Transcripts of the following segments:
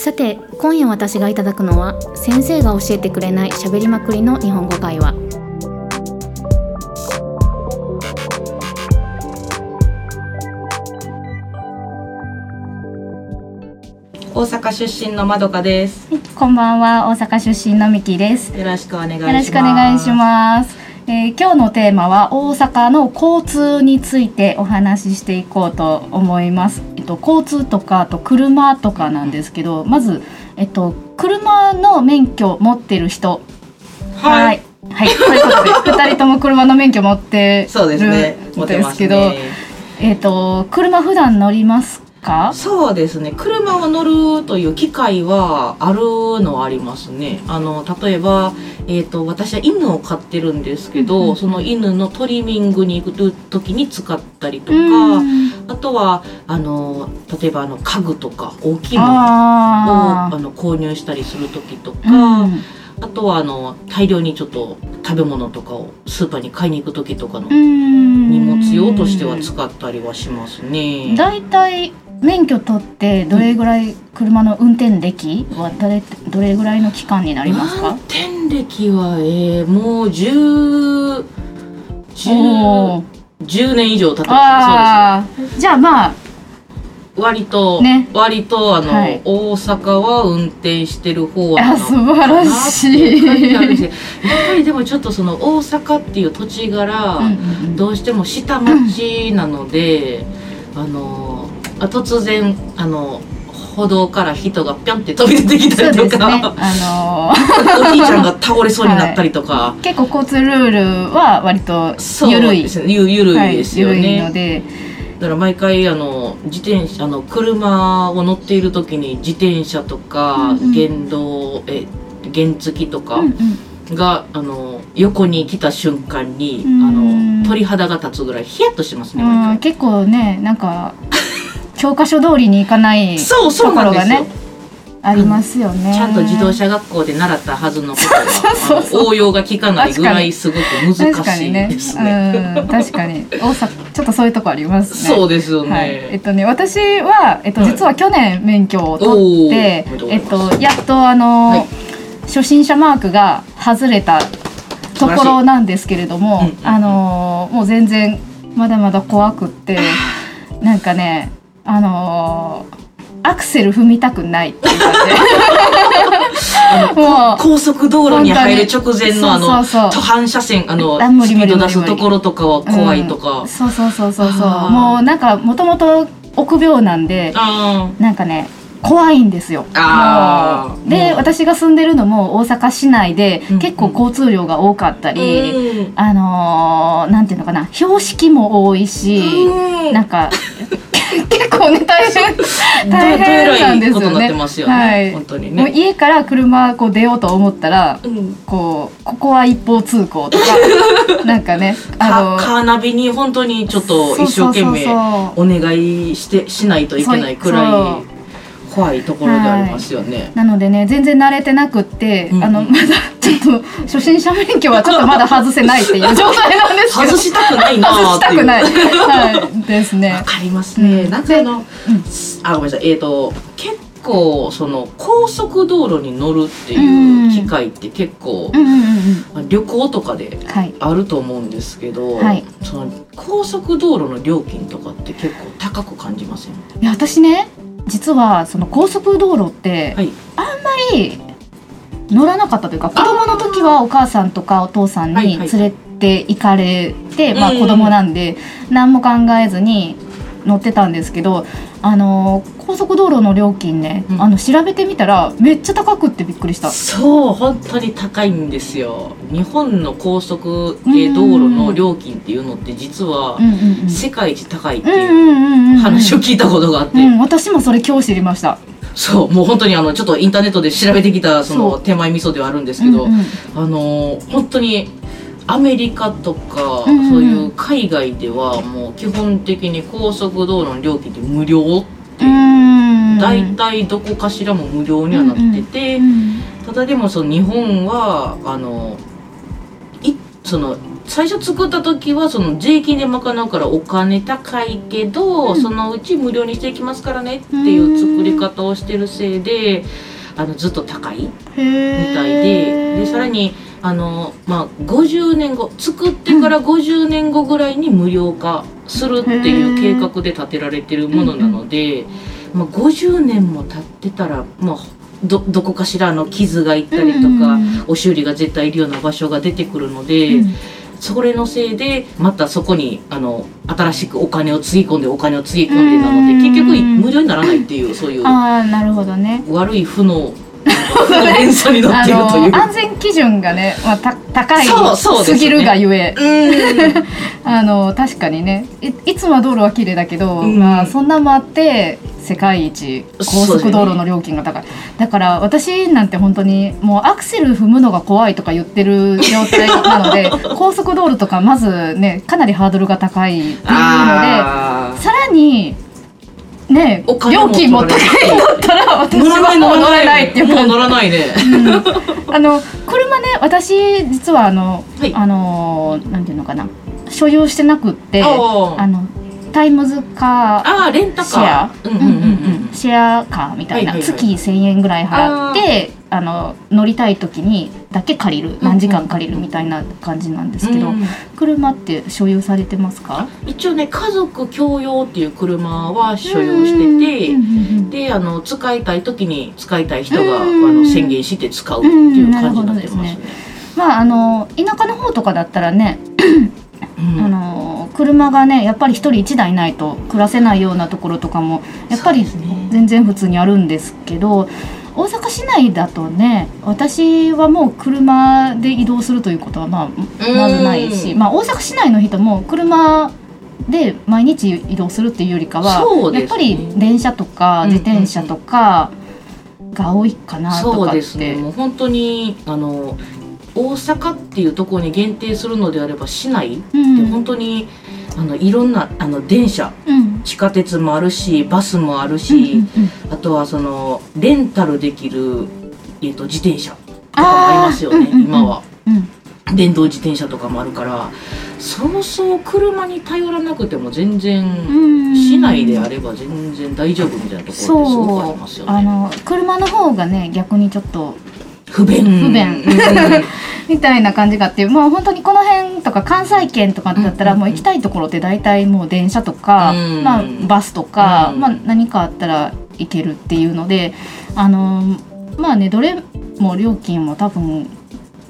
さて今夜私がいただくのは先生が教えてくれない喋りまくりの日本語会話大阪出身のまどかです。こんばんは、大阪出身のミキです。よろしくお願いします。よろしくお願いします。えー今日のテーマは大阪の交通についてお話ししていこうと思います。えっと交通とかあと車とかなんですけど、まずえっと車の免許持ってる人、はい。はい、ということで二人とも車の免許持ってそうですね。持るんですけど、ね。えっと車普段乗りますか？そうですね。車を乗るという機会はあるのはありますね。あの例えば、えっ、と私は犬を飼ってるんですけど、その犬のトリミングに行く時に使ったりとか、うんあとはあの例えばあの家具とか大きいものをああの購入したりする時とか。ーうんあとはあの大量にちょっと食べ物とかをスーパーに買いに行く時とかの荷荷物用としては使ったりはしますね。だいたい免許取ってどれぐらい車の運転歴はどれどれぐらいの期間になります運か？転歴は、えー、もう10 10おー。10年以上経ってますああ、じゃあまあそうです割と、ね。割とあの、はい。大阪は運転してる方なのあ素晴らしい。やっぱりでもちょっとその大阪っていう土地柄、どうしても下町なので、あのあ突然あの歩道から人がぴょんって飛び出てきたりとですね。か、あの おじいちゃんが倒れそうになったりとか、ー結構交通ルールは割と緩い。ですね。ゆゆるいですよはい、ね、緩いので、だから毎回あの自転車あの車を乗っている時に自転車とか、うんうん。原動え原付とかうんうん。が、あの横に来た瞬間に、うん。あの鳥肌が立つぐらいヒヤッとしますね。結構ねなんか教科書通りに行かないところがねありますよね。ちゃんと自動車学校で習ったはずのことが 応用が効かないぐらいすごく難しい確かにね。ですね。うん、確かに。大阪ちょっとそういうとこありますね。そうですよね。はい、えっとね私は、えっと、はい。実は去年免許を取って、えっとやっとあの、はい。初心者マークが外れたところなんですけれども、うんうんうんあのもう全然まだまだ怖くってなんかねあのアクセル踏みたくないっていう感 あじ高速道路に入る直前のあのそうそうそう。途半車線あのスピード出すところとかは怖いとか。そうそうそうそうそう。あー。もうなんかもともと臆病なんであなんかね怖いんですよ。で私が住んでるのも大阪市内でうん。結構交通量が多かったーり、うん。あのーなんていうのかな標識も多いし、うん。なんか結構ね大変大ど変なんですよね。よね。はい本当にもうね。家から車こう出ようと思ったらうん。こうここは一方通行とか なんかねかカーナビに本当にちょっと一生懸命お願いしてしないといけないくらい怖いところでありますよね。なのでね全然慣れてなくって、うんうんあのまだちょっと初心者免許はちょっとまだ外せないっていう状態なんですけど外したくないなー外。してたくない、はい、ですねわかりますね。うんなんかあの、あごめんなさい。えっ、と結構その高速道路に乗るっていう機会って結構、まあ旅行とかではい。あると思うんですけど、はい。その高速道路の料金とかって結構高く感じません？いや私ね実はその高速道路ってはい。あんまり乗らなかったというか子供の時はお母さんとかお父さんはいはいに連れて行かれて、まあうん。子供なんで何も考えずに乗ってたんですけどあの高速道路の料金ね、うん。あの調べてみたらめっちゃ高くってびっくりした。そう本当に高いんですよ。日本の高速系道路の料金っていうのって実は世界一高いっていう話を聞いたことがあって、うん、私もそれ今日知りました。そうもう本当にあのちょっとインターネットで調べてきたその手前味噌ではあるんですけど、うんうん。あのー本当にアメリカとか、うんうんそういう海外ではもう基本的に高速道路の料金って無料っていう、うん。大体どこかしらも無料にはなってて、うんただでもその日本はあのいその最初作った時はその税金で賄うからお金高いけど、うん。そのうち無料にしていきますからねっていう作り方をしてるせいであのずっと高いみたいででさらにあの、まあ、50年後作ってから50年後ぐらいに無料化するっていう計画で建てられてるものなので、まあ、50年も経ってたら、まあ、どどこかしらの傷がいったりとか、お修理が絶対いるような場所が出てくるので、それのせいでまたそこにあの新しくお金をつぎ込んでお金をつぎ込んでなのでうん結局無料にならないっていうそういうああなるほどね。悪い負の連鎖にっているという。の安全基準がね、まあ、た高いすぎるがゆえ。うん。あの確かにね。いいつもは道路は綺麗だけど、うん。まあ、そんなんもあって世界一高速道路の料金が高い、だから私なんて本当にもうアクセル踏むのが怖いとか言ってる状態なので 高速道路とかまずねかなりハードルが高いっていうのであさらにねお金も料金も高いんだったら 私はいもう乗乗らないっていう乗らないね。あの車ね私実はあの、はい。あのなんていうのかな。所有してなくってあのタイムズカーシェア。シェアカーみたいな、月1,000円ぐらい払ってあの乗りたい時にだけ借りる何時間借りるみたいな感じなんですけど、うん車って所有されてますか？一応ね家族共用っていう車は所有してて、うんであの使いたい時に使いたい人が、うんあの宣言して使うっていう感じになってますね。まああの田舎の方とかだったらねうん。あの車がねやっぱり一人一台ないと暮らせないようなところとかもやっぱり全然普通にあるんですけど大阪市内だとね私はもう車で移動するということはまあまずないし、うんまあ、大阪市内の人も車で毎日移動するっていうよりかは、ね。やっぱり電車とかうん自転車とかが多いかなとそうかって。ですね。もう本当にあの大阪っていうところに限定するのであれば市内ってうん。本当に、あのいろんなあの電車うん。地下鉄もあるしバスもあるうんし、うんうん。あとはそのレンタルできる、えー、と自転車とかもありますよね、うんうんうん。今は。うん。電動自転車とかもあるからそうそう車に頼らなくても全然、うん。市内であれば全然大丈夫みたいなところってすごくありますよね。あの車の方がね逆にちょっと不便。不便。うん。みたいな感じがあってまあ本当にこの辺とか関西圏とかだったらうん。うんもう行きたいところって大体もう電車とか、うん。まあ、バスとか、うん。まあ、何かあったら行けるっていうのであのまあねどれも料金も多分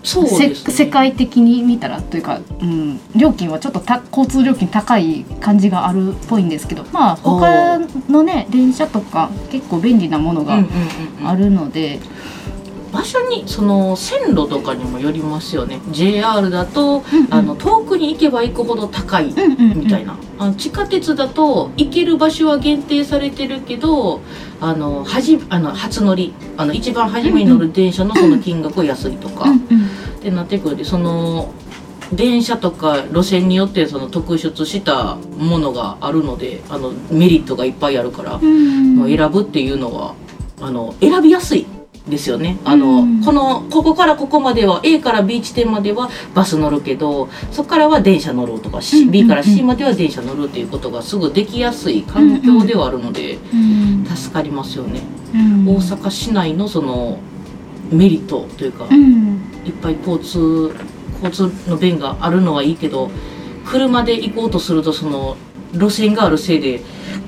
そうせですね。世界的に見たらというか、うん、料金はちょっとた交通料金高い感じがあるっぽいんですけどまあ他のね電車とか結構便利なものがうんうんうんうん。あるので、場所にその線路とかにもよりますよね。JR だと、うんうん。あの遠くに行けば行くほど高いみたいな、あの地下鉄だと行ける場所は限定されてるけどあのはじあの初乗りあの一番初めに乗る電車のその金額は安いとか、ってなってくるんでその電車とか路線によってその特出したものがあるのであのメリットがいっぱいあるから、うん。まあ選ぶっていうのはあの選びやすいですよね。あの、うん。このここからここまでは A から B 地点まではバス乗るけどそこからは電車乗ろうとか、C B から C までは電車乗るっていうことがすぐできやすい環境ではあるので、うん。助かりますよね、うん。大阪市内のそのメリットというか、うん。いっぱい交通交通の便があるのはいいけど車で行こうとするとその路線があるせいで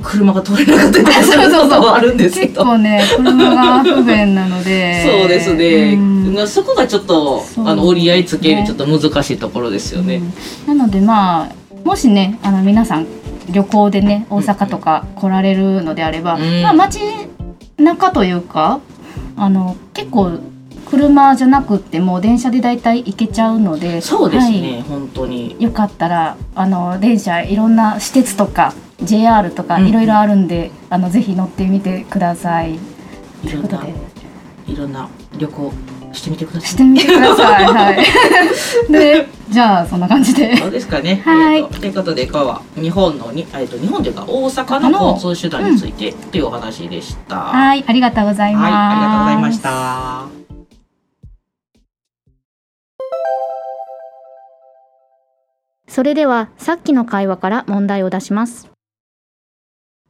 車が通れなかったりとかすることはあるんですけど。結構ね車が不便なので。そうですね、うん。まあそこがちょっと、そう。あの折り合いつけるねちょっと難しいところですよね。うん。なのでまあもしねあの皆さん旅行でね大阪とか来られるのであれば、うん。まあ街中というかあの結構車じゃなくってもう電車でだいたい行けちゃうのでそうですはいね、本当に。よかったらあの電車いろんな私鉄とか JR とかうんいろいろあるんで、あのぜひ乗ってみてください。というんことでいろんな旅行してみてください。してみてください。はい。でじゃあそんな感じで。そうですかね。はいえーとということで今日は日本のにえっと日本というか大阪の交通手段についてというお話でした。ははい、ありがとうございます。い、ありがとうございました。それではさっきの会話から問題を出します。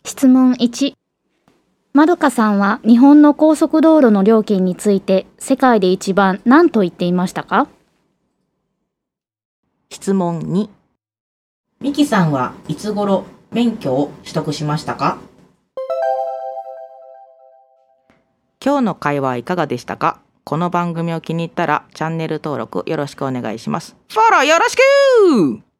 質問1。まどかさんは日本の高速道路の料金について世界で一番何と言っていましたか？質問2ミキさんはいつ頃免許を取得しましたか？今日の会話はいかがでしたか？この番組を気に入ったらチャンネル登録よろしくお願いします。フォローよろしく